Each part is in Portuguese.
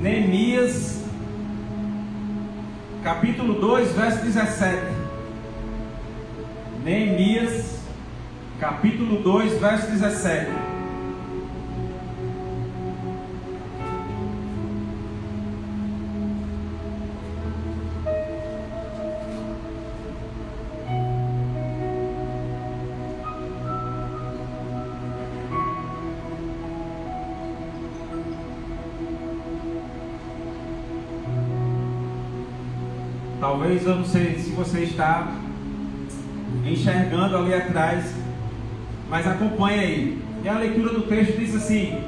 Neemias, capítulo 2, verso 17. Neemias, capítulo 2, verso 17. Talvez eu não sei se você está enxergando ali atrás, mas acompanha aí. E a leitura do texto diz assim: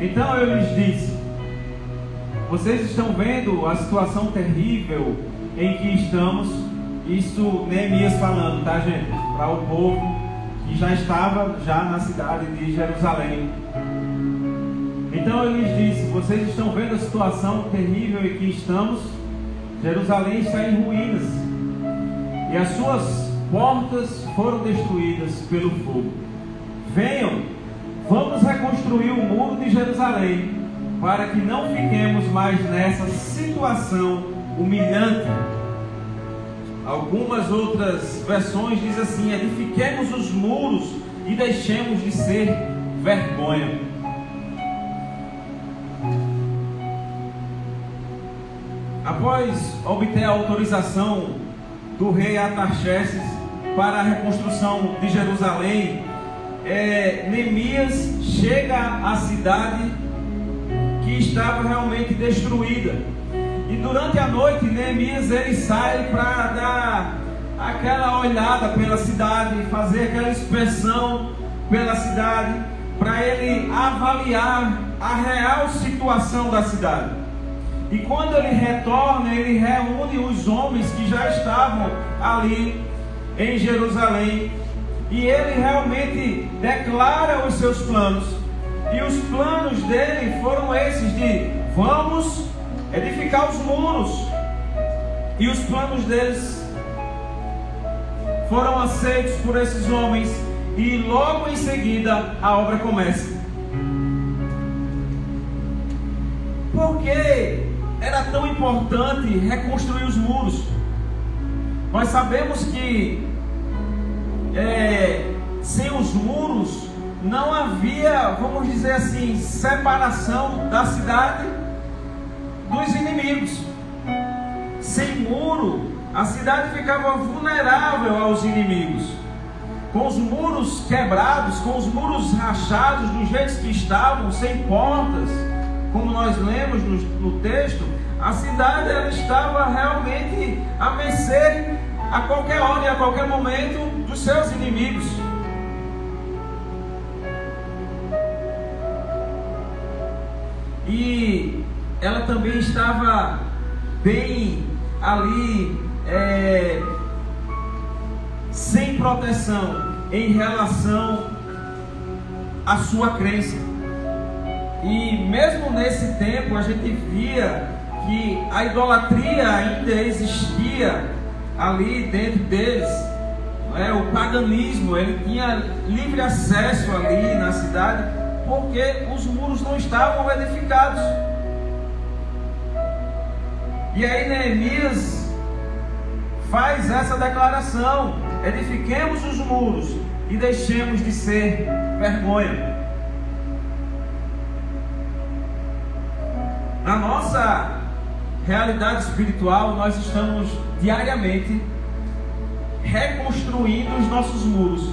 Então eu lhes disse: Vocês estão vendo a situação terrível em que estamos? Isso Neemias falando, tá, gente? Para o povo que já estava já na cidade de Jerusalém. Então eu lhes disse: Vocês estão vendo a situação terrível em que estamos? Jerusalém está em ruínas e as suas portas foram destruídas pelo fogo. Venham, vamos reconstruir o muro de Jerusalém para que não fiquemos mais nessa situação humilhante. Algumas outras versões dizem assim: edifiquemos os muros e deixemos de ser vergonha. Após obter a autorização do rei Artaxerxes para a reconstrução de Jerusalém, é, Neemias chega à cidade que estava realmente destruída. E durante a noite, Neemias ele sai para dar aquela olhada pela cidade, fazer aquela inspeção pela cidade, para ele avaliar a real situação da cidade. E quando ele retorna, ele reúne os homens que já estavam ali em Jerusalém. E ele realmente declara os seus planos. E os planos dele foram esses de vamos edificar os muros. E os planos deles foram aceitos por esses homens. E logo em seguida a obra começa. Por quê? Era tão importante reconstruir os muros. Nós sabemos que é, sem os muros não havia, vamos dizer assim, separação da cidade dos inimigos. Sem muro, a cidade ficava vulnerável aos inimigos. Com os muros quebrados, com os muros rachados do jeito que estavam, sem portas, como nós lemos no, no texto, a cidade ela estava realmente a mercê a qualquer hora e a qualquer momento dos seus inimigos. E ela também estava bem ali, é, sem proteção em relação à sua crença. E mesmo nesse tempo a gente via que a idolatria ainda existia ali dentro deles. É, o paganismo, ele tinha livre acesso ali na cidade, porque os muros não estavam edificados. E aí Neemias faz essa declaração: edifiquemos os muros e deixemos de ser vergonha. Na nossa realidade espiritual, nós estamos diariamente reconstruindo os nossos muros.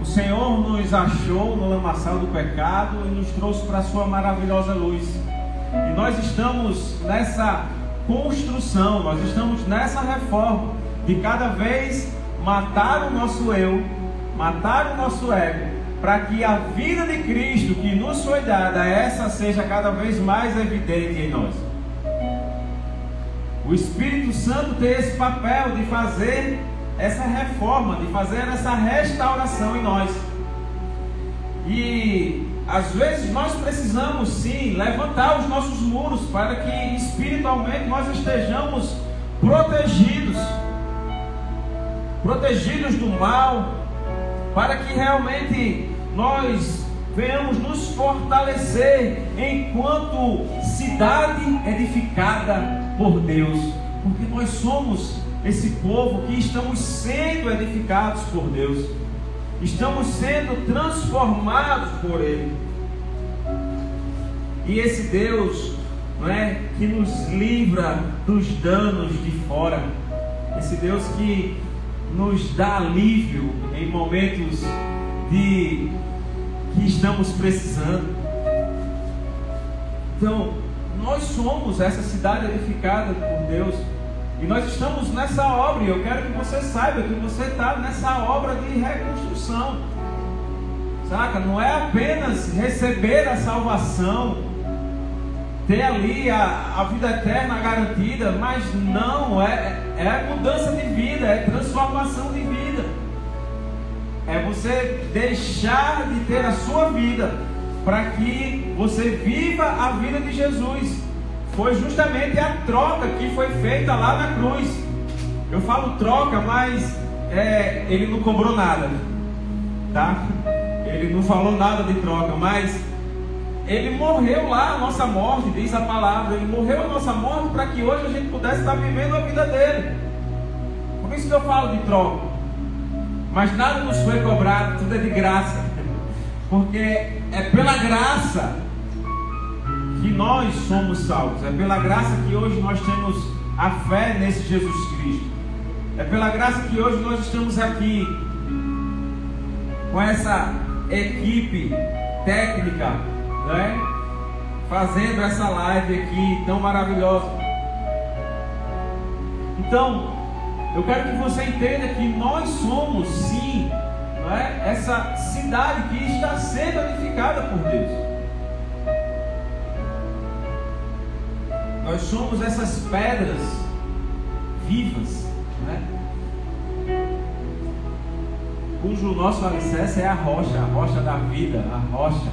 O Senhor nos achou no lamaçal do pecado e nos trouxe para a sua maravilhosa luz. E nós estamos nessa construção, nós estamos nessa reforma de cada vez matar o nosso eu, matar o nosso ego para que a vida de Cristo que nos foi dada, essa seja cada vez mais evidente em nós. O Espírito Santo tem esse papel de fazer essa reforma, de fazer essa restauração em nós. E às vezes nós precisamos sim levantar os nossos muros para que espiritualmente nós estejamos protegidos protegidos do mal, para que realmente nós venhamos nos fortalecer enquanto cidade edificada por Deus, porque nós somos esse povo que estamos sendo edificados por Deus, estamos sendo transformados por Ele. E esse Deus, não é, que nos livra dos danos de fora, esse Deus que nos dá alívio em momentos de que estamos precisando. Então, nós somos essa cidade edificada por Deus. E nós estamos nessa obra, e eu quero que você saiba que você está nessa obra de reconstrução. Saca? Não é apenas receber a salvação, ter ali a, a vida eterna garantida, mas não, é, é mudança de vida, é transformação de vida. É você deixar de ter a sua vida para que você viva a vida de Jesus. Foi justamente a troca que foi feita lá na cruz. Eu falo troca, mas é, ele não cobrou nada, tá? Ele não falou nada de troca, mas ele morreu lá a nossa morte, diz a palavra. Ele morreu a nossa morte para que hoje a gente pudesse estar vivendo a vida dele. Por isso que eu falo de troca. Mas nada nos foi cobrado, tudo é de graça. Porque é pela graça que nós somos salvos. É pela graça que hoje nós temos a fé nesse Jesus Cristo. É pela graça que hoje nós estamos aqui com essa equipe técnica, né? Fazendo essa live aqui tão maravilhosa. Então, eu quero que você entenda que nós somos sim é? essa cidade que está sendo edificada por Deus. Nós somos essas pedras vivas, é? cujo nosso alicerce é a rocha, a rocha da vida, a rocha.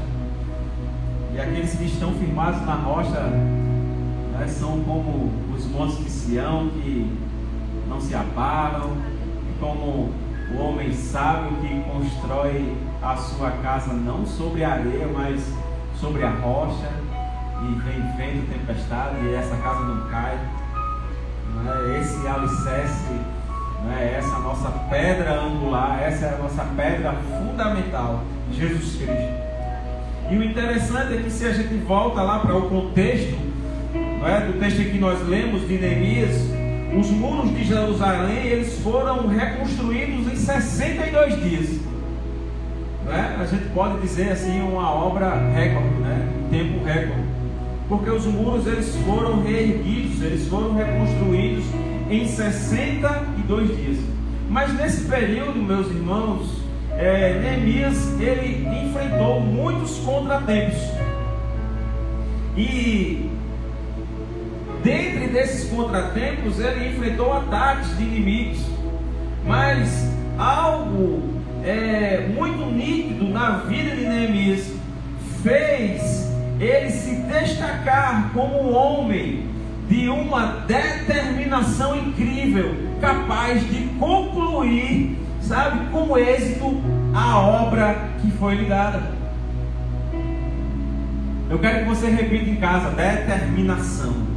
E aqueles que estão firmados na rocha né, são como os montes de Sião que não se abalam, como o homem sábio que constrói a sua casa não sobre a areia, mas sobre a rocha, e vem vento, tempestade, e essa casa não cai. Não é? Esse alicerce, não é? essa nossa pedra angular, essa é a nossa pedra fundamental, Jesus Cristo. E o interessante é que se a gente volta lá para o contexto não é? do texto que nós lemos de Neemias, os muros de Jerusalém eles foram reconstruídos em 62 dias. Né? A gente pode dizer assim uma obra recorde, né? tempo recorde. Porque os muros eles foram reerguidos, eles foram reconstruídos em 62 dias. Mas nesse período, meus irmãos, é, Neemias ele enfrentou muitos contratempos. E Dentre desses contratempos, ele enfrentou ataques de inimigos, mas algo é, muito nítido na vida de Neemias fez ele se destacar como um homem de uma determinação incrível, capaz de concluir, sabe, com êxito a obra que foi lhe dada. Eu quero que você repita em casa: determinação.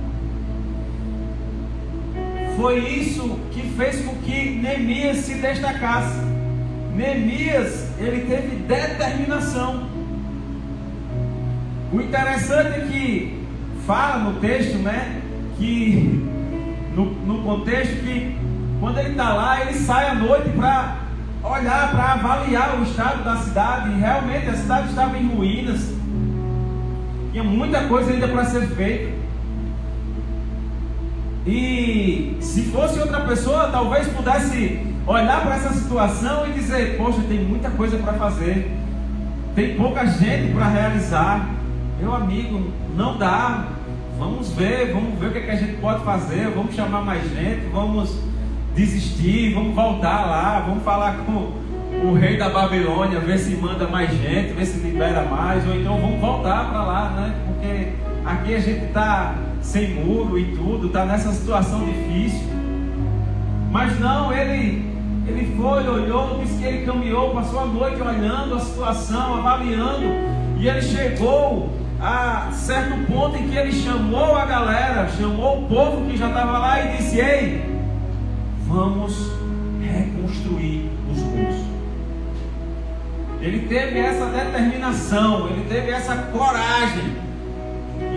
Foi isso que fez com que Neemias se destacasse. Neemias, ele teve determinação. O interessante é que fala no texto, né, que no, no contexto que quando ele está lá, ele sai à noite para olhar, para avaliar o estado da cidade. E realmente a cidade estava em ruínas. Tinha muita coisa ainda para ser feita. E se fosse outra pessoa, talvez pudesse olhar para essa situação e dizer: Poxa, tem muita coisa para fazer, tem pouca gente para realizar. Meu amigo, não dá. Vamos ver, vamos ver o que, é que a gente pode fazer. Vamos chamar mais gente, vamos desistir, vamos voltar lá, vamos falar com o rei da Babilônia, ver se manda mais gente, ver se libera mais, ou então vamos voltar para lá, né? Porque aqui a gente está sem muro e tudo, está nessa situação difícil. Mas não, ele, ele foi, olhou, disse que ele caminhou, passou a noite olhando a situação, avaliando E ele chegou a certo ponto em que ele chamou a galera, chamou o povo que já estava lá e disse: Ei, vamos reconstruir os muros. Ele teve essa determinação, ele teve essa coragem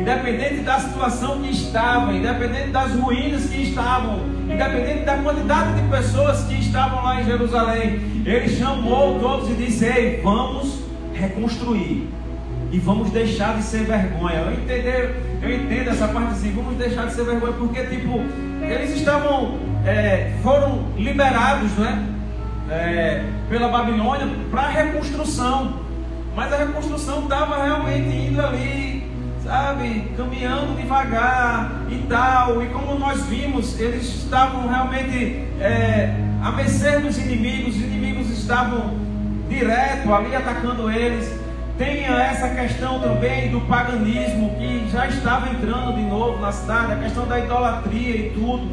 independente da situação que estava, independente das ruínas que estavam, independente da quantidade de pessoas que estavam lá em Jerusalém, ele chamou todos e disse: Ei, vamos reconstruir e vamos deixar de ser vergonha. Eu entendo, eu entendo essa parte assim, vamos deixar de ser vergonha, porque tipo, eles estavam, é, foram liberados, né? É, pela Babilônia para reconstrução, mas a reconstrução estava realmente indo ali sabe, caminhando devagar e tal. E como nós vimos, eles estavam realmente é, a mercê dos inimigos, os inimigos estavam direto ali atacando eles. Tem essa questão também do paganismo que já estava entrando de novo na cidade, a questão da idolatria e tudo.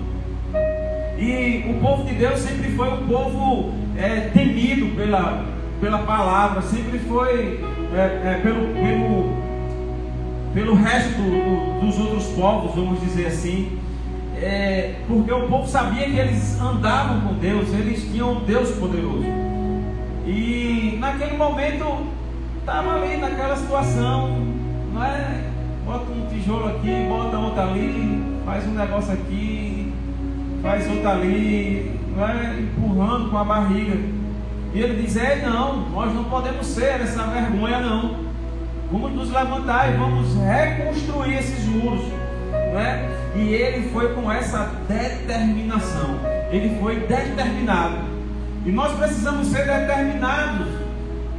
E o povo de Deus sempre foi um povo é, temido pela, pela palavra, sempre foi é, é, pelo, pelo pelo resto do, do, dos outros povos, vamos dizer assim, é, porque o povo sabia que eles andavam com Deus, eles tinham um Deus poderoso. E naquele momento estava ali naquela situação, não é? Bota um tijolo aqui, bota outro ali, faz um negócio aqui, faz outro ali, não é? empurrando com a barriga. E ele diz: É, não, nós não podemos ser essa vergonha, não. Vamos nos levantar e vamos reconstruir esses muros. Né? E ele foi com essa determinação. Ele foi determinado. E nós precisamos ser determinados,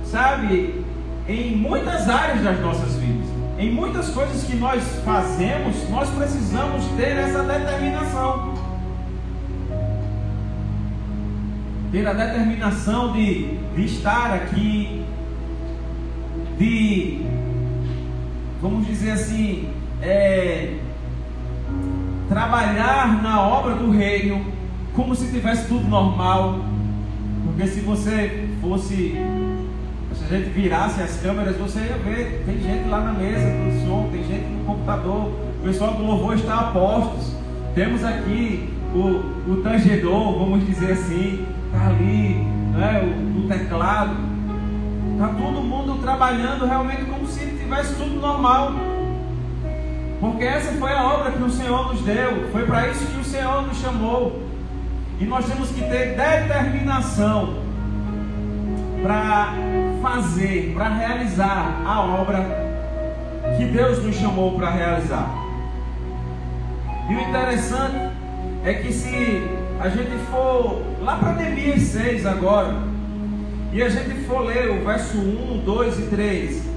sabe, em muitas áreas das nossas vidas. Em muitas coisas que nós fazemos, nós precisamos ter essa determinação. Ter a determinação de, de estar aqui, de vamos dizer assim, é, trabalhar na obra do reino como se tivesse tudo normal. Porque se você fosse, se a gente virasse as câmeras, você ia ver, tem gente lá na mesa do som, tem gente no computador, o pessoal do louvor está a postos. Temos aqui o, o tangedor, vamos dizer assim, está ali, né, o, o teclado. Está todo mundo trabalhando realmente como se tivesse tudo normal. Porque essa foi a obra que o Senhor nos deu, foi para isso que o Senhor nos chamou. E nós temos que ter determinação para fazer, para realizar a obra que Deus nos chamou para realizar. E o interessante é que se a gente for lá para Neemias 6 agora, e a gente for ler o verso 1, 2 e 3,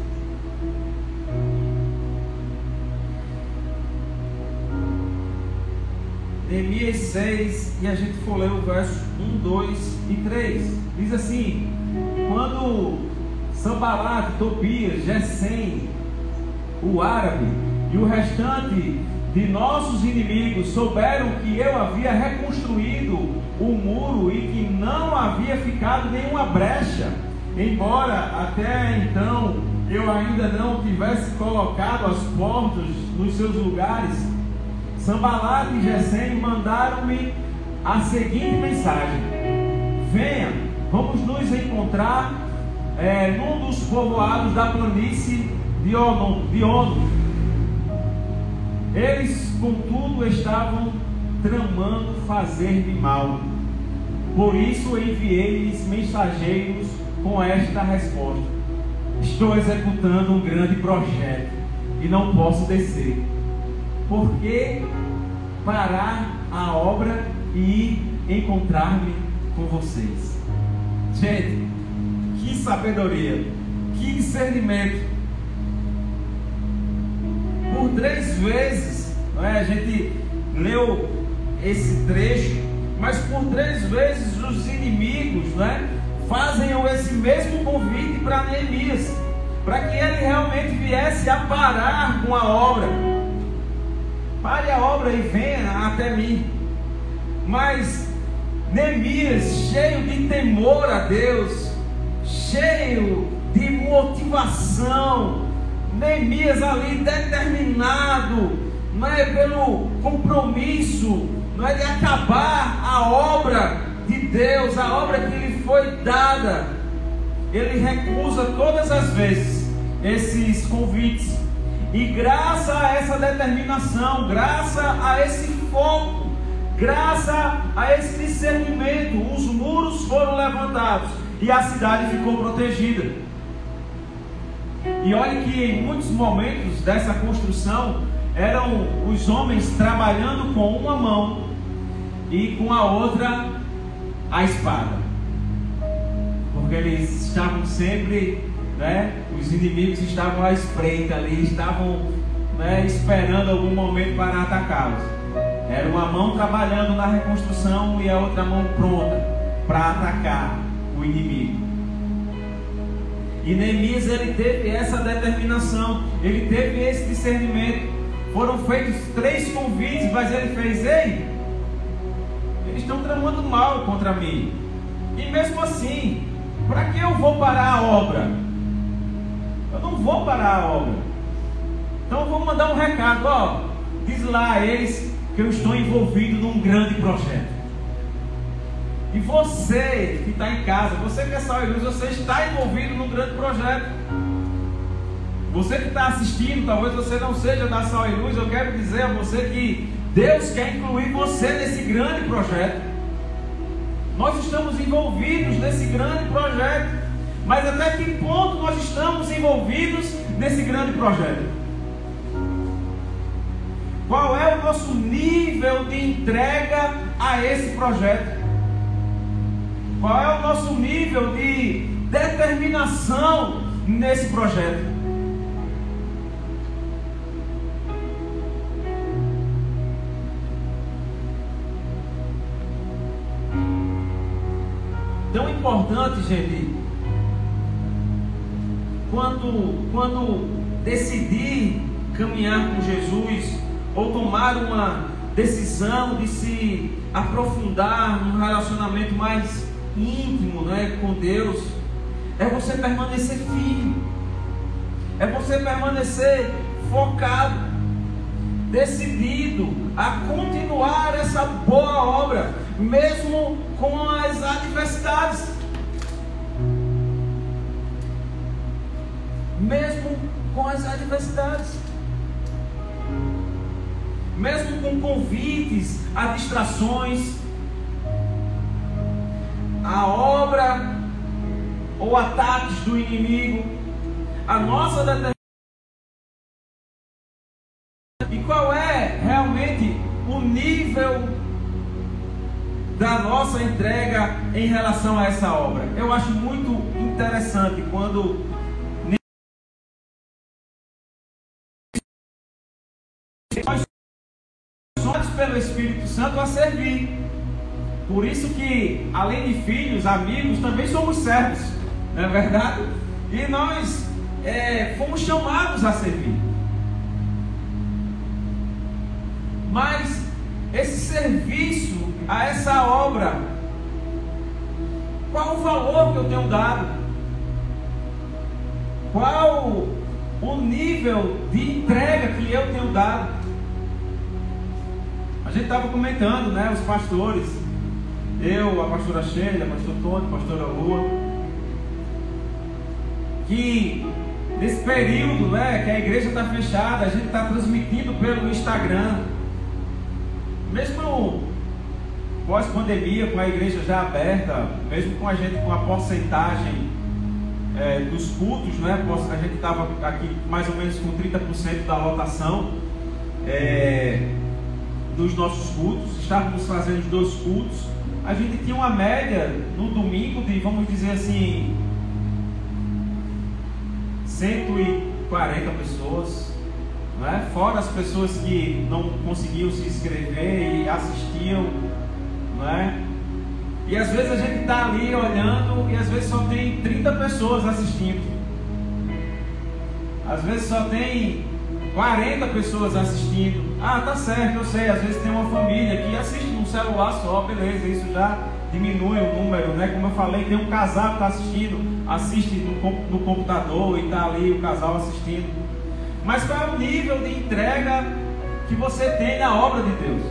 Neemias 6, e a gente for ler o verso 1, 2 e 3. Diz assim: Quando Sambalat, Tobias, Gesem, o árabe e o restante de nossos inimigos souberam que eu havia reconstruído o muro e que não havia ficado nenhuma brecha, embora até então eu ainda não tivesse colocado as portas nos seus lugares, Sambalat e Gesem mandaram-me a seguinte mensagem: Venha, vamos nos encontrar é, num dos povoados da planície de Ono. De. Eles, contudo, estavam tramando fazer-me mal. Por isso enviei-lhes mensageiros com esta resposta: Estou executando um grande projeto e não posso descer por que parar a obra e encontrar-me com vocês? Gente, que sabedoria, que discernimento. Por três vezes, é? a gente leu esse trecho, mas por três vezes os inimigos não é? fazem esse mesmo convite para Neemias, para que ele realmente viesse a parar com a obra pare a obra e venha até mim. Mas Neemias, cheio de temor a Deus, cheio de motivação, Neemias ali determinado, não é pelo compromisso, não é de acabar a obra de Deus, a obra que lhe foi dada. Ele recusa todas as vezes esses convites. E graças a essa determinação, graças a esse foco, graças a esse discernimento, os muros foram levantados e a cidade ficou protegida. E olhe que em muitos momentos dessa construção eram os homens trabalhando com uma mão e com a outra a espada. Porque eles estavam sempre, né, os inimigos estavam à espreita ali, estavam né, esperando algum momento para atacá-los. Era uma mão trabalhando na reconstrução e a outra mão pronta para atacar o inimigo. E Neemias ele teve essa determinação, ele teve esse discernimento. Foram feitos três convites, mas ele fez, ei, eles estão tramando mal contra mim. E mesmo assim, para que eu vou parar a obra? Eu não vou parar a obra. Então vou mandar um recado, ó, diz lá a eles que eu estou envolvido num grande projeto. E você que está em casa, você que é sal luz, você está envolvido num grande projeto. Você que está assistindo, talvez você não seja da Sal e Luz, eu quero dizer a você que Deus quer incluir você nesse grande projeto. Nós estamos envolvidos nesse grande projeto. Mas até que ponto nós estamos envolvidos nesse grande projeto? Qual é o nosso nível de entrega a esse projeto? Qual é o nosso nível de determinação nesse projeto? Tão importante, gente, quando, quando decidir caminhar com Jesus ou tomar uma decisão de se aprofundar num relacionamento mais íntimo né, com Deus, é você permanecer firme, é você permanecer focado, decidido a continuar essa boa obra, mesmo com as adversidades. Mesmo com as adversidades. Mesmo com convites a distrações, a obra ou ataques do inimigo, a nossa determinação. E qual é realmente o nível da nossa entrega em relação a essa obra? Eu acho muito interessante quando Espírito Santo a servir. Por isso que, além de filhos, amigos, também somos servos, não é verdade? E nós é, fomos chamados a servir. Mas esse serviço a essa obra, qual o valor que eu tenho dado? Qual o nível de entrega que eu tenho dado? A gente estava comentando, né, os pastores, eu, a pastora Sheila, o pastor Tony, a pastora Lua, que nesse período né, que a igreja está fechada, a gente está transmitindo pelo Instagram, mesmo pós-pandemia, com a igreja já aberta, mesmo com a gente com a porcentagem é, dos cultos, né, a gente estava aqui mais ou menos com 30% da lotação. É, dos nossos cultos, estávamos fazendo dois cultos a gente tinha uma média no domingo de, vamos dizer assim, 140 pessoas, não é? fora as pessoas que não conseguiam se inscrever e assistiam, não é? E às vezes a gente está ali olhando e às vezes só tem 30 pessoas assistindo. Às vezes só tem 40 pessoas assistindo. Ah, tá certo, eu sei. Às vezes tem uma família que assiste num celular só, beleza. Isso já diminui o número, né? Como eu falei, tem um casal que está assistindo, assiste no, no computador e está ali o casal assistindo. mas qual é o nível de entrega que você tem na obra de Deus?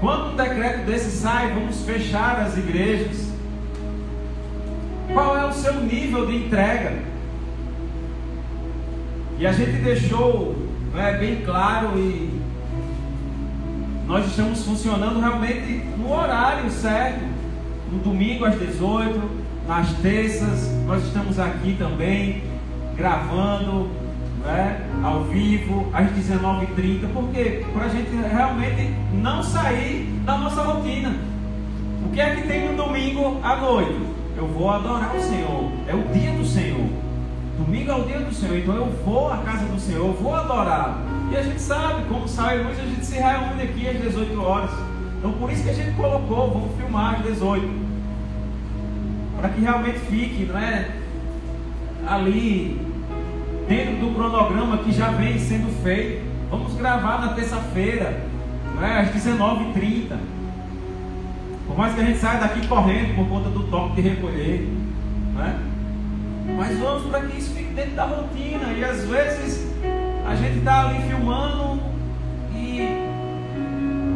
Quando um decreto desse sai, vamos fechar as igrejas. Qual é o seu nível de entrega? E a gente deixou né, bem claro e nós estamos funcionando realmente no horário certo. No domingo às 18, nas terças, nós estamos aqui também gravando né, ao vivo às 19h30, porque para a gente realmente não sair da nossa rotina. O que é que tem no domingo à noite? Eu vou adorar o Senhor, é o dia do Senhor. Domingo é o dia do Senhor, então eu vou à casa do Senhor, eu vou adorar. E a gente sabe, como sai luz, a gente se reúne aqui às 18 horas. Então por isso que a gente colocou, vamos filmar às 18. Para que realmente fique, não é? Ali dentro do cronograma que já vem sendo feito. Vamos gravar na terça-feira, é? às 19h30. Por mais que a gente saia daqui correndo por conta do toque de recolher. É? Mas vamos para que isso fique dentro da rotina. E às vezes a gente está ali filmando e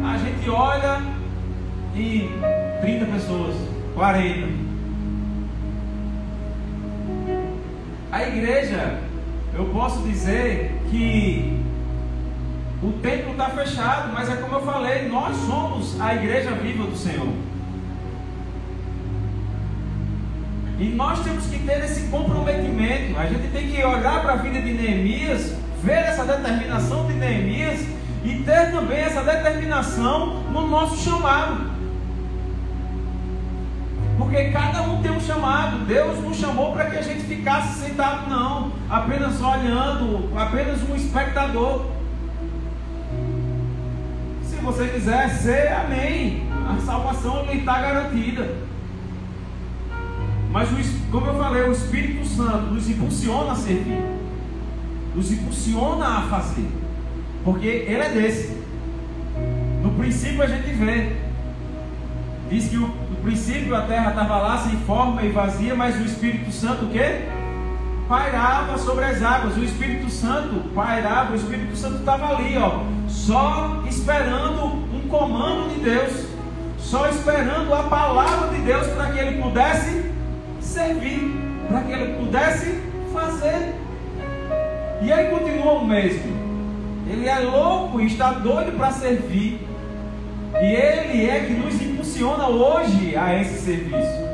a gente olha e 30 pessoas, 40. A igreja eu posso dizer que o templo está fechado, mas é como eu falei, nós somos a igreja viva do Senhor. E nós temos que ter esse comprometimento. A gente tem que olhar para a vida de Neemias, ver essa determinação de Neemias e ter também essa determinação no nosso chamado. Porque cada um tem um chamado. Deus não chamou para que a gente ficasse sentado, não. Apenas olhando, apenas um espectador. Se você quiser ser, amém. A salvação lhe está garantida. Mas, como eu falei, o Espírito Santo nos impulsiona a servir, nos impulsiona a fazer, porque Ele é desse. No princípio a gente vê, diz que o princípio a terra estava lá sem forma e vazia, mas o Espírito Santo o quê? Pairava sobre as águas. O Espírito Santo pairava, o Espírito Santo estava ali, ó, só esperando um comando de Deus, só esperando a palavra de Deus para que ele pudesse servir, para que ele pudesse fazer. E aí continua o mesmo. Ele é louco e está doido para servir. E Ele é que nos impulsiona hoje a esse serviço.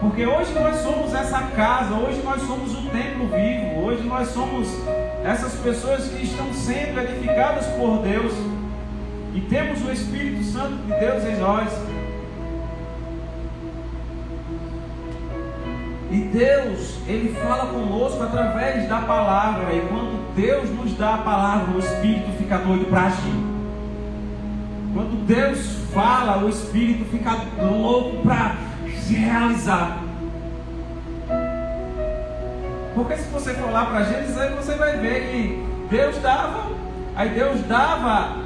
Porque hoje nós somos essa casa, hoje nós somos o templo vivo, hoje nós somos essas pessoas que estão sendo edificadas por Deus. E temos o Espírito Santo de Deus em nós. E Deus, Ele fala conosco através da palavra. E quando Deus nos dá a palavra, o Espírito fica doido para agir. Quando Deus fala, o Espírito fica louco para realizar. Porque se você for lá para Gênesis, aí você vai ver que Deus dava, aí Deus dava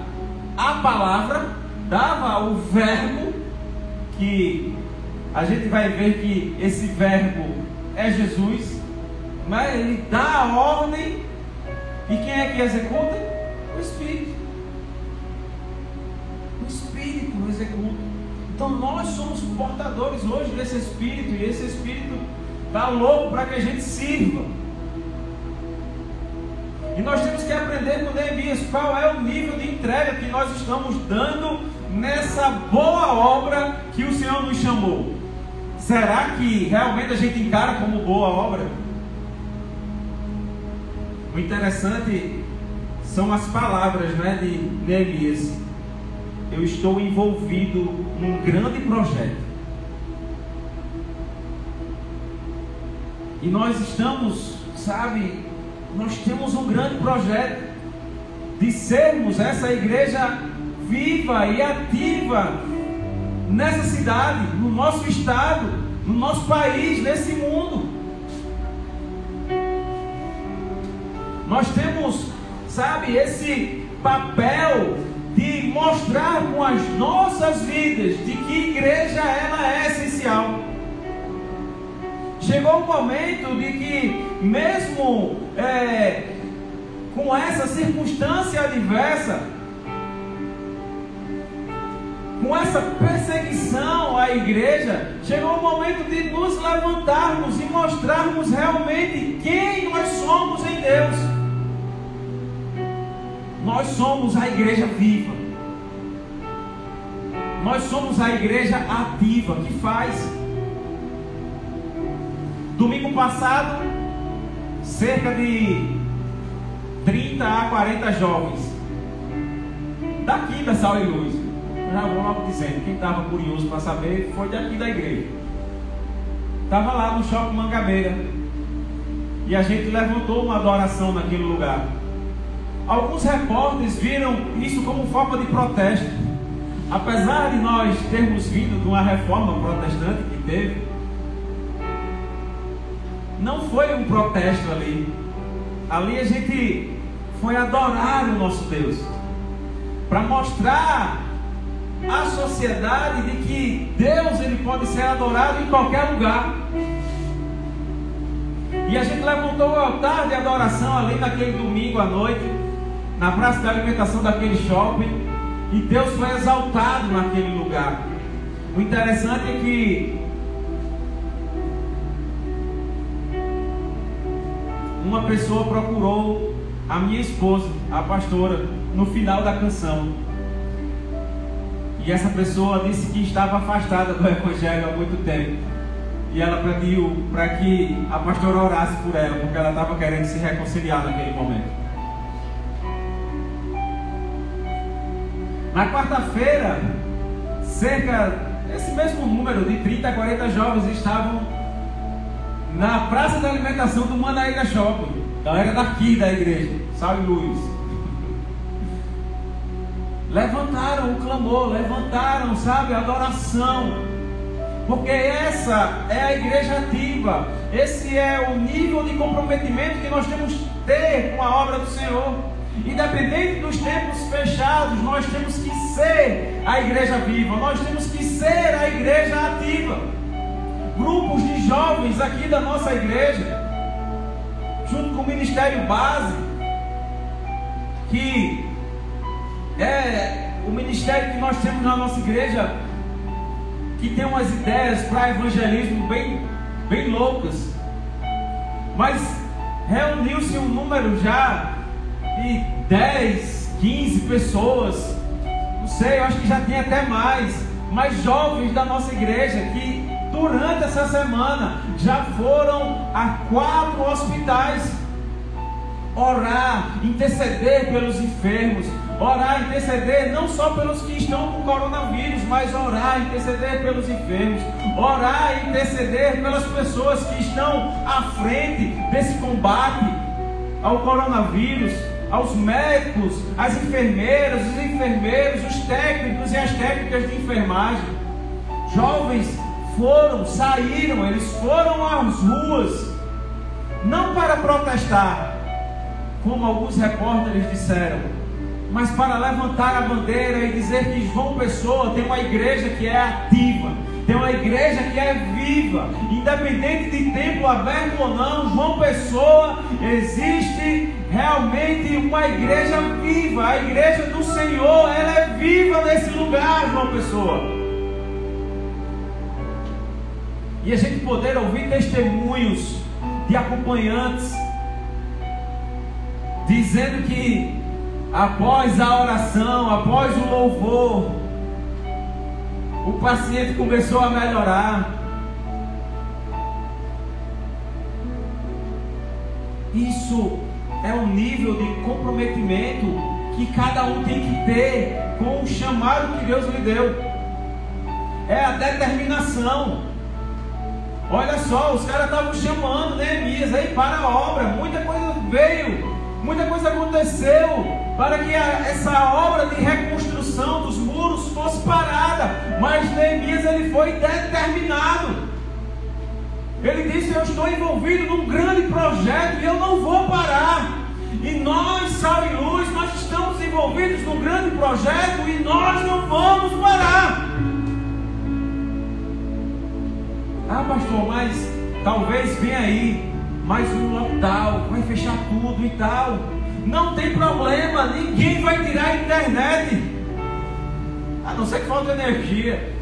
a palavra, dava o verbo, que a gente vai ver que esse verbo é Jesus, mas ele dá a ordem, e quem é que executa? O Espírito. Espírito executa. Então nós somos portadores hoje desse Espírito e esse Espírito está louco para que a gente sirva. E nós temos que aprender com Neemias qual é o nível de entrega que nós estamos dando nessa boa obra que o Senhor nos chamou. Será que realmente a gente encara como boa obra? O interessante são as palavras né, de Neemias eu estou envolvido num grande projeto. E nós estamos, sabe, nós temos um grande projeto de sermos essa igreja viva e ativa nessa cidade, no nosso estado, no nosso país, nesse mundo. Nós temos, sabe, esse papel de mostrar com as nossas vidas de que igreja ela é essencial. Chegou o momento de que, mesmo é, com essa circunstância adversa, com essa perseguição à igreja, chegou o momento de nos levantarmos e mostrarmos realmente quem nós somos em Deus. Nós somos a igreja viva. Nós somos a igreja ativa que faz. Domingo passado, cerca de 30 a 40 jovens daqui da Sal e Luz. Já vou logo dizendo, quem estava curioso para saber foi daqui da igreja. Estava lá no shopping Mangabeira. E a gente levantou uma adoração naquele lugar. Alguns repórteres viram isso como forma de protesto. Apesar de nós termos vindo de uma reforma protestante que teve, não foi um protesto ali. Ali a gente foi adorar o nosso Deus. Para mostrar à sociedade de que Deus ele pode ser adorado em qualquer lugar. E a gente levantou o altar de adoração ali naquele domingo à noite, na praça de alimentação daquele shopping. E Deus foi exaltado naquele lugar. O interessante é que uma pessoa procurou a minha esposa, a pastora, no final da canção. E essa pessoa disse que estava afastada do Evangelho há muito tempo. E ela pediu para que a pastora orasse por ela, porque ela estava querendo se reconciliar naquele momento. Na quarta-feira, cerca desse mesmo número, de 30 a 40 jovens estavam na praça de alimentação do Manaíra Shopping. Galera daqui da igreja, salve Luiz. Levantaram o clamor, levantaram, sabe, a adoração. Porque essa é a igreja ativa. Esse é o nível de comprometimento que nós temos que ter com a obra do Senhor. Independente dos tempos fechados, nós temos que ser a igreja viva, nós temos que ser a igreja ativa grupos de jovens aqui da nossa igreja, junto com o Ministério Base, que é o ministério que nós temos na nossa igreja, que tem umas ideias para evangelismo bem, bem loucas, mas reuniu-se um número já de 10, 15 pessoas, não sei, eu acho que já tem até mais, mais jovens da nossa igreja que durante essa semana já foram a quatro hospitais orar, interceder pelos enfermos, orar, interceder não só pelos que estão com coronavírus, mas orar, interceder pelos enfermos, orar, interceder pelas pessoas que estão à frente desse combate ao coronavírus, aos médicos, às enfermeiras, os enfermeiros, os técnicos e as técnicas de enfermagem, jovens foram, saíram, eles foram às ruas, não para protestar, como alguns repórteres disseram, mas para levantar a bandeira e dizer que João Pessoa tem uma igreja que é ativa, tem uma igreja que é viva, independente de templo aberto ou não, João Pessoa existe realmente uma igreja viva, a igreja do Senhor, ela é viva nesse lugar, João Pessoa. E a gente poder ouvir testemunhos de acompanhantes dizendo que após a oração, após o louvor, o paciente começou a melhorar. Isso é um nível de comprometimento que cada um tem que ter com o chamado que Deus lhe deu. É a determinação. Olha só, os caras estavam chamando Neemias aí para a obra. Muita coisa veio, muita coisa aconteceu para que a, essa obra de reconstrução dos muros fosse parada. Mas Neemias ele foi determinado. Ele disse: Eu estou envolvido num grande projeto e eu não vou parar. E nós, Sal e Luz, nós estamos envolvidos num grande projeto e nós não vamos parar. Ah, pastor, mas Talvez venha aí mais um lockdown, vai fechar tudo e tal. Não tem problema, ninguém vai tirar a internet. A não ser que falte energia.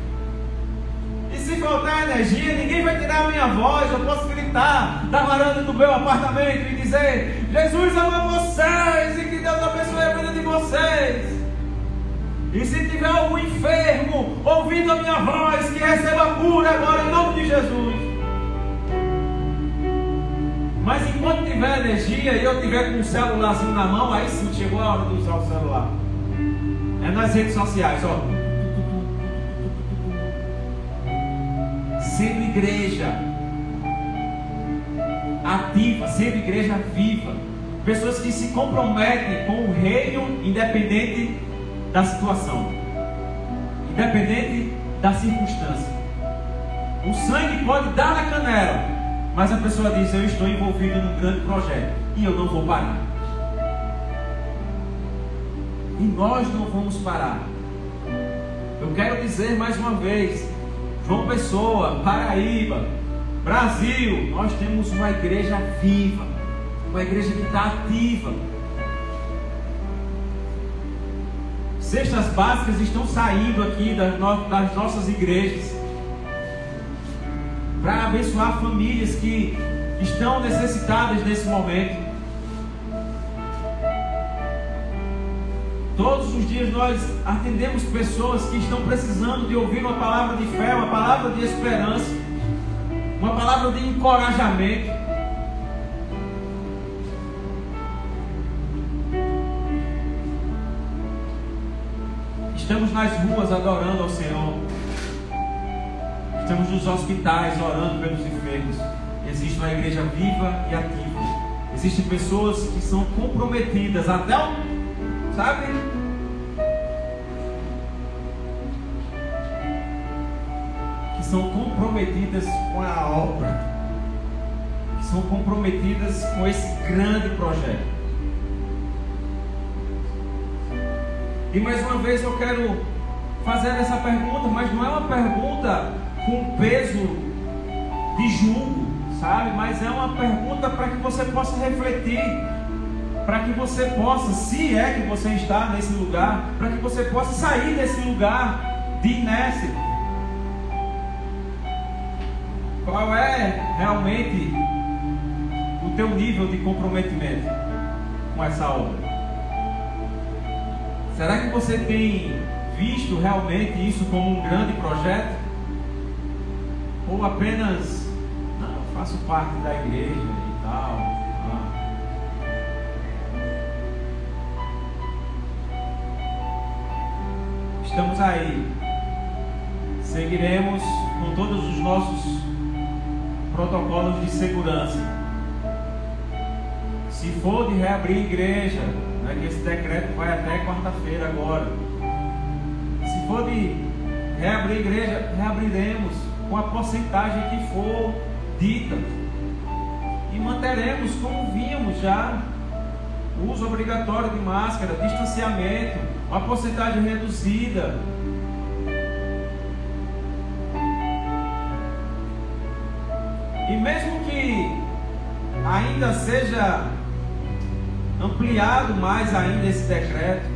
E se faltar energia, ninguém vai tirar a minha voz. Eu posso gritar da varanda do meu apartamento e dizer: Jesus ama vocês e que Deus abençoe a vida de vocês. E se tiver algum enfermo ouvindo a minha voz, que receba cura agora em nome de Jesus. Mas enquanto tiver energia e eu tiver com um celularzinho na mão, aí sim chegou a hora de usar o celular. É nas redes sociais, ó. Sendo igreja ativa, sendo igreja viva. Pessoas que se comprometem com o reino independente da situação, independente da circunstância. O sangue pode dar na canela, mas a pessoa diz: Eu estou envolvido num grande projeto e eu não vou parar. E nós não vamos parar. Eu quero dizer mais uma vez: João Pessoa, Paraíba, Brasil, nós temos uma igreja viva, uma igreja que está ativa Cestas básicas estão saindo aqui das, no, das nossas igrejas abençoar famílias que estão necessitadas nesse momento. Todos os dias nós atendemos pessoas que estão precisando de ouvir uma palavra de fé, uma palavra de esperança, uma palavra de encorajamento. Estamos nas ruas adorando ao Senhor. Estamos nos hospitais orando pelos enfermos. Existe uma igreja viva e ativa. Existem pessoas que são comprometidas até o. Sabe? Que são comprometidas com a obra. Que são comprometidas com esse grande projeto. E mais uma vez eu quero fazer essa pergunta, mas não é uma pergunta com peso de julgo, sabe? Mas é uma pergunta para que você possa refletir, para que você possa, se é que você está nesse lugar, para que você possa sair desse lugar de inércia. Qual é realmente o teu nível de comprometimento com essa obra? Será que você tem visto realmente isso como um grande projeto? Ou apenas, não, eu faço parte da igreja e tal? Ah. Estamos aí. Seguiremos com todos os nossos protocolos de segurança. Se for de reabrir igreja, é que esse decreto vai até quarta-feira agora. Se for de reabrir a igreja, reabriremos com a porcentagem que for dita. E manteremos como vimos já. Uso obrigatório de máscara, distanciamento, uma porcentagem reduzida. E mesmo que ainda seja ampliado mais ainda esse decreto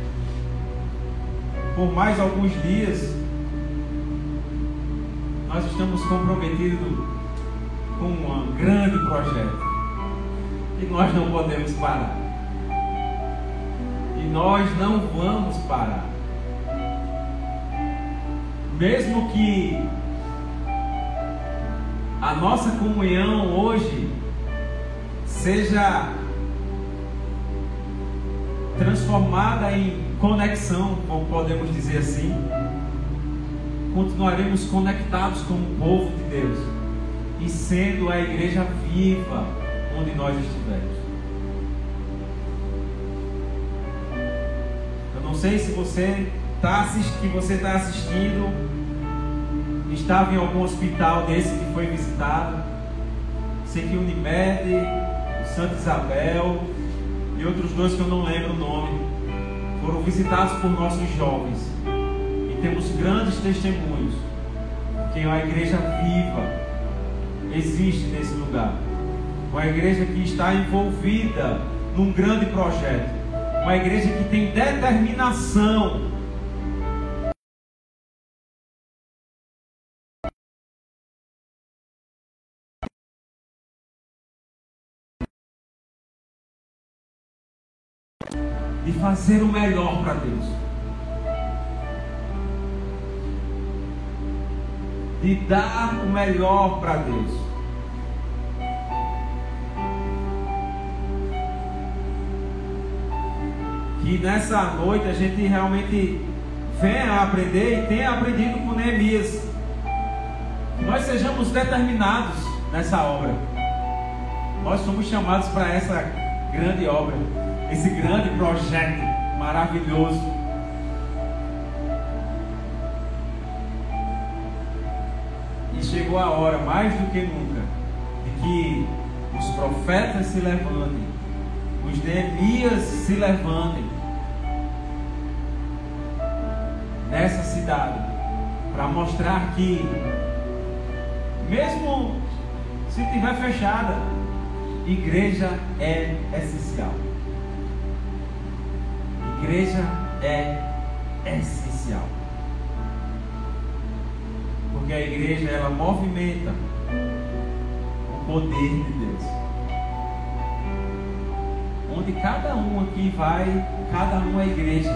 por mais alguns dias. Nós estamos comprometidos com um grande projeto e nós não podemos parar. E nós não vamos parar. Mesmo que a nossa comunhão hoje seja transformada em conexão, como podemos dizer assim, continuaremos conectados como povo de Deus e sendo a igreja viva onde nós estivermos. Eu não sei se você está que você está assistindo, estava em algum hospital desse que foi visitado. Sei que Unimed, o Santa Isabel, e outros dois que eu não lembro o nome, foram visitados por nossos jovens. Temos grandes testemunhos que uma igreja viva, existe nesse lugar. Uma igreja que está envolvida num grande projeto. Uma igreja que tem determinação de fazer o melhor para Deus. De dar o melhor para Deus. Que nessa noite a gente realmente venha aprender e tenha aprendido com Neemias. Que nós sejamos determinados nessa obra. Nós somos chamados para essa grande obra esse grande projeto maravilhoso. Chegou a hora, mais do que nunca, de que os profetas se levantem, os Neemias se levantem nessa cidade para mostrar que, mesmo se estiver fechada, igreja é essencial igreja é essencial. Porque a igreja ela movimenta o poder de Deus. Onde cada um aqui vai, cada um é igreja.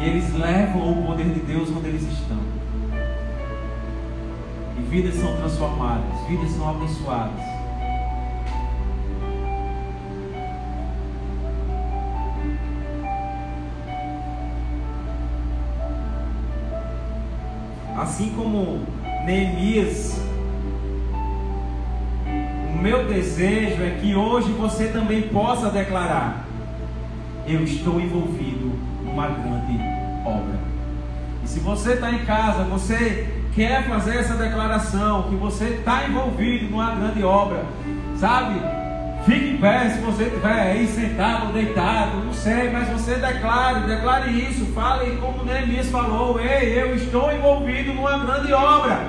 E eles levam o poder de Deus onde eles estão. E vidas são transformadas, vidas são abençoadas. Assim como Neemias, o meu desejo é que hoje você também possa declarar: Eu estou envolvido numa grande obra. E se você está em casa, você quer fazer essa declaração, que você está envolvido numa grande obra, sabe? Fique em pé se você estiver aí sentado ou deitado, não sei, mas você declare, declare isso, fale como Neemias falou, ei, eu estou envolvido numa grande obra.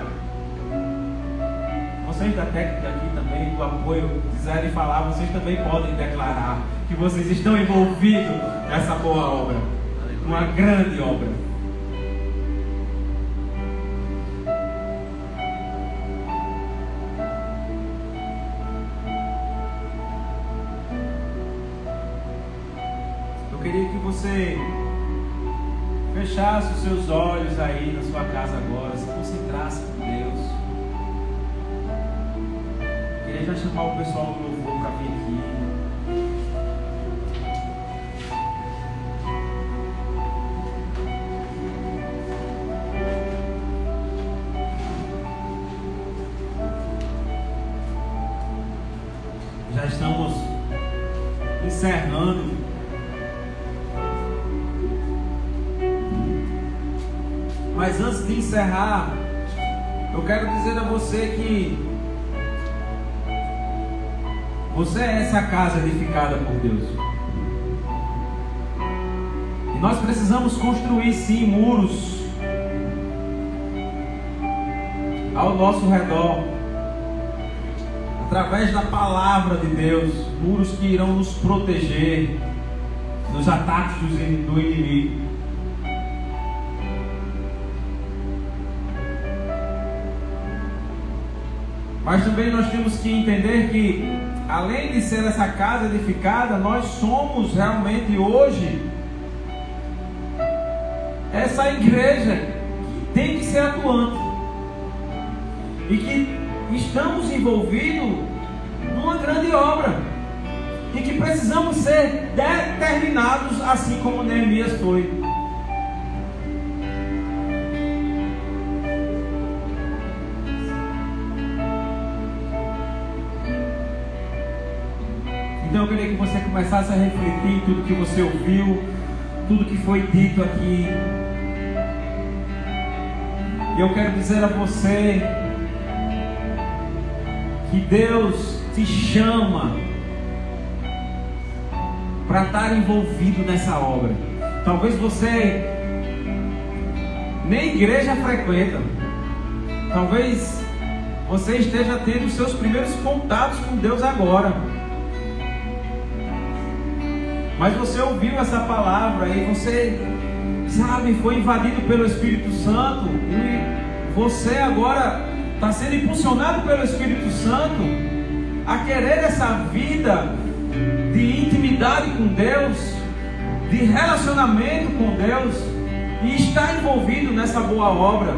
Vocês da técnica aqui também, do apoio, quiserem falar, vocês também podem declarar que vocês estão envolvidos nessa boa obra, uma grande obra. Você fechasse os seus olhos aí na sua casa agora, se concentrasse com Deus. Queria já chamar o pessoal do encerrar, eu quero dizer a você que você é essa casa edificada por Deus. E nós precisamos construir sim muros ao nosso redor, através da palavra de Deus, muros que irão nos proteger dos ataques do inimigo. Mas também nós temos que entender que, além de ser essa casa edificada, nós somos realmente hoje essa igreja que tem que ser atuante e que estamos envolvidos numa grande obra e que precisamos ser determinados, assim como Neemias foi. Eu queria que você começasse a refletir tudo que você ouviu, tudo que foi dito aqui. E eu quero dizer a você que Deus te chama para estar envolvido nessa obra. Talvez você nem igreja frequenta. Talvez você esteja tendo seus primeiros contatos com Deus agora. Mas você ouviu essa palavra e você, sabe, foi invadido pelo Espírito Santo e você agora está sendo impulsionado pelo Espírito Santo a querer essa vida de intimidade com Deus, de relacionamento com Deus e está envolvido nessa boa obra.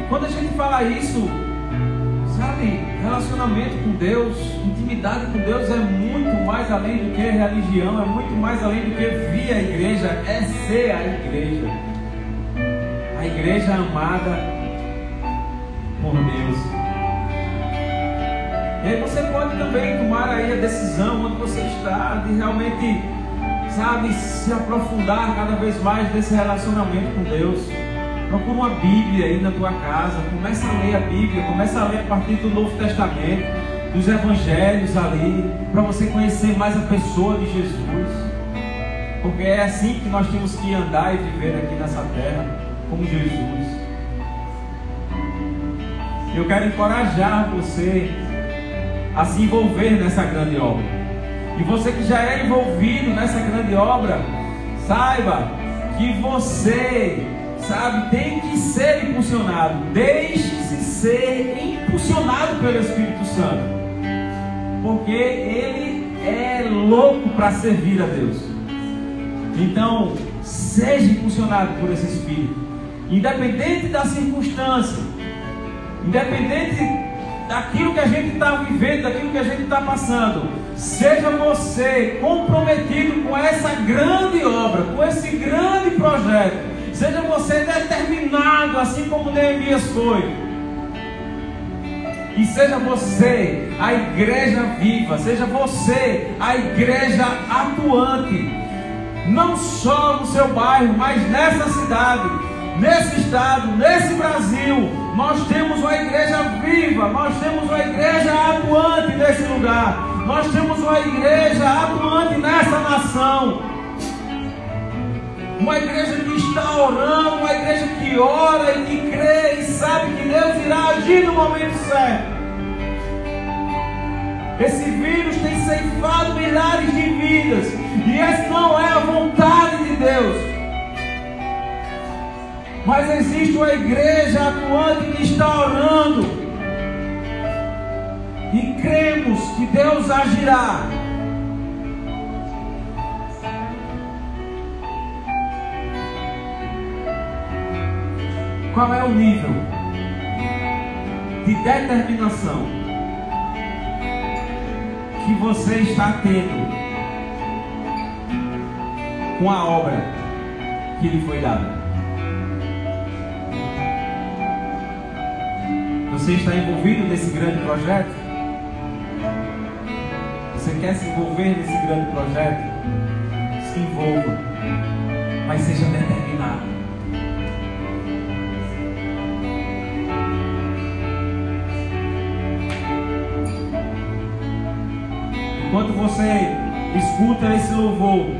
E quando a gente fala isso, sabe, relacionamento com Deus, intimidade com Deus é muito mais além do que religião, é muito mais além do que vir à igreja, é ser a igreja. A igreja amada por Deus. E aí você pode também tomar aí a decisão onde você está de realmente, sabe, se aprofundar cada vez mais nesse relacionamento com Deus. Procura uma Bíblia aí na tua casa, começa a ler a Bíblia, começa a ler a partir do Novo Testamento, dos Evangelhos ali, para você conhecer mais a pessoa de Jesus. Porque é assim que nós temos que andar e viver aqui nessa terra, como Jesus. Eu quero encorajar você a se envolver nessa grande obra. E você que já é envolvido nessa grande obra, saiba que você sabe, tem que ser impulsionado. Deixe-se ser impulsionado pelo Espírito Santo. Porque ele é louco para servir a Deus. Então, seja impulsionado por esse Espírito. Independente da circunstância, independente daquilo que a gente está vivendo, daquilo que a gente está passando, seja você comprometido com essa grande obra, com esse grande projeto Seja você determinado, assim como Neemias foi. E seja você a igreja viva, seja você a igreja atuante, não só no seu bairro, mas nessa cidade, nesse estado, nesse Brasil. Nós temos uma igreja viva, nós temos uma igreja atuante nesse lugar, nós temos uma igreja atuante nessa nação. Uma igreja que está orando, uma igreja que ora e que crê e sabe que Deus irá agir no momento certo. Esse vírus tem ceifado milhares de vidas, e essa não é a vontade de Deus. Mas existe uma igreja atuante que está orando, e cremos que Deus agirá. Qual é o nível de determinação que você está tendo com a obra que lhe foi dada? Você está envolvido nesse grande projeto? Você quer se envolver nesse grande projeto? Se envolva, mas seja determinado. Enquanto você escuta esse louvor,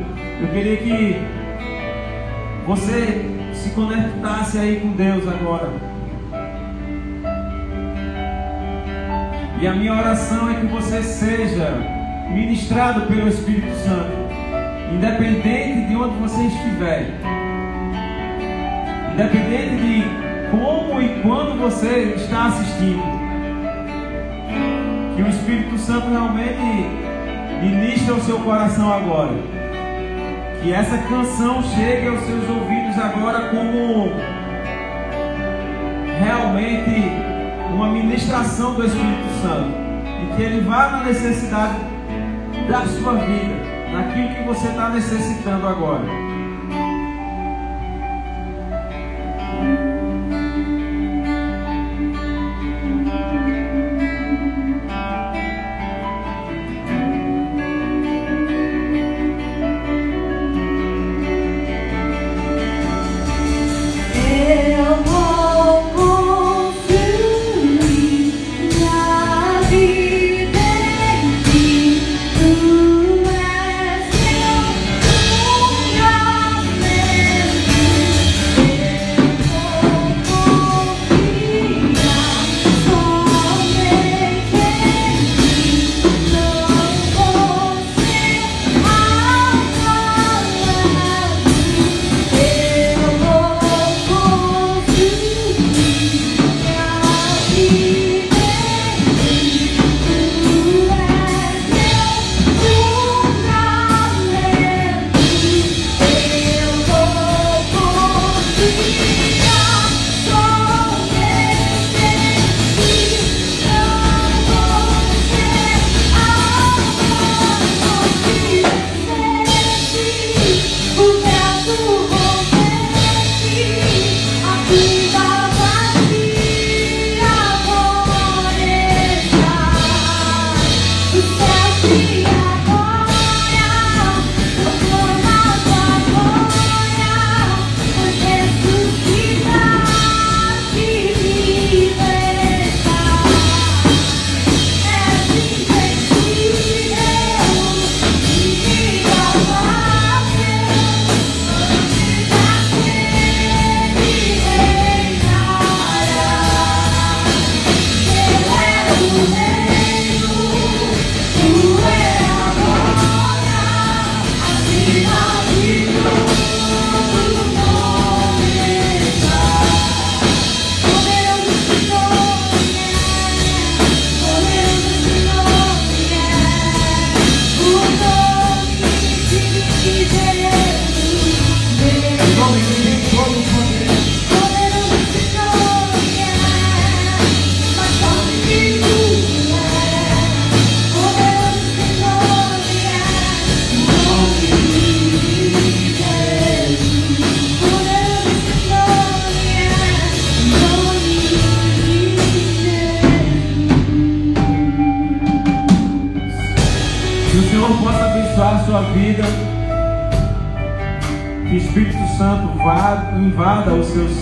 eu queria que você se conectasse aí com Deus agora. E a minha oração é que você seja ministrado pelo Espírito Santo, independente de onde você estiver, independente de como e quando você está assistindo, que o Espírito Santo realmente Ministra o seu coração agora. Que essa canção chegue aos seus ouvidos agora como realmente uma ministração do Espírito Santo. E que ele vá na necessidade da sua vida, naquilo que você está necessitando agora.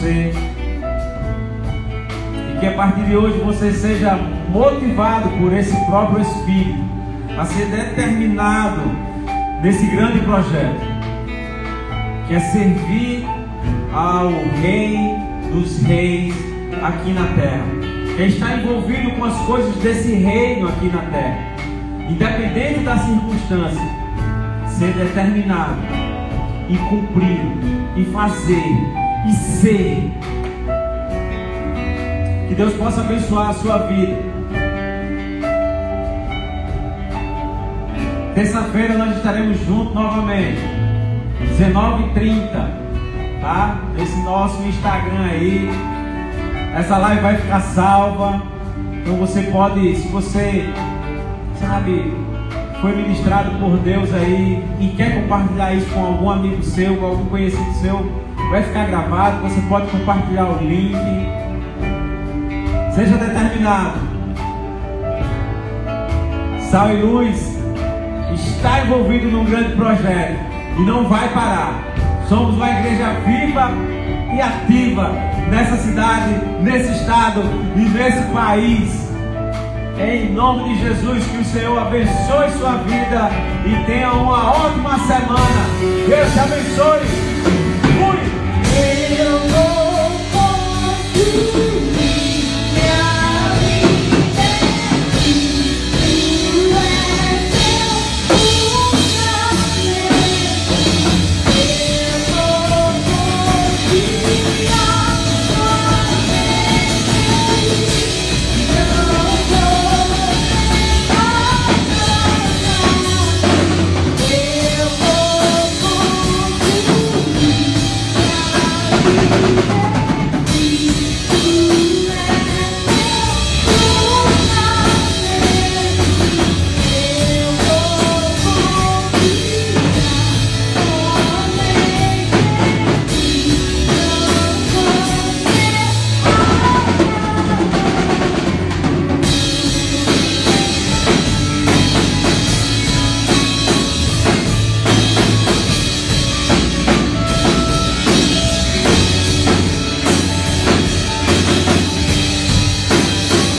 Ser. E que a partir de hoje você seja motivado por esse próprio Espírito a ser determinado nesse grande projeto, que é servir ao Rei dos Reis aqui na terra, que é estar envolvido com as coisas desse reino aqui na terra, independente da circunstância, ser determinado e cumprir e fazer ser. Que Deus possa abençoar a sua vida. Terça-feira nós estaremos juntos novamente. 19h30. Tá? Esse nosso Instagram aí. Essa live vai ficar salva. Então você pode, se você sabe, foi ministrado por Deus aí e quer compartilhar isso com algum amigo seu, com algum conhecido seu, vai ficar gravado. Você pode compartilhar o link. Seja determinado. Sal e luz está envolvido num grande projeto e não vai parar. Somos uma igreja viva e ativa nessa cidade, nesse estado e nesse país. Em nome de Jesus, que o Senhor abençoe sua vida e tenha uma ótima semana. Deus te abençoe. Thank you.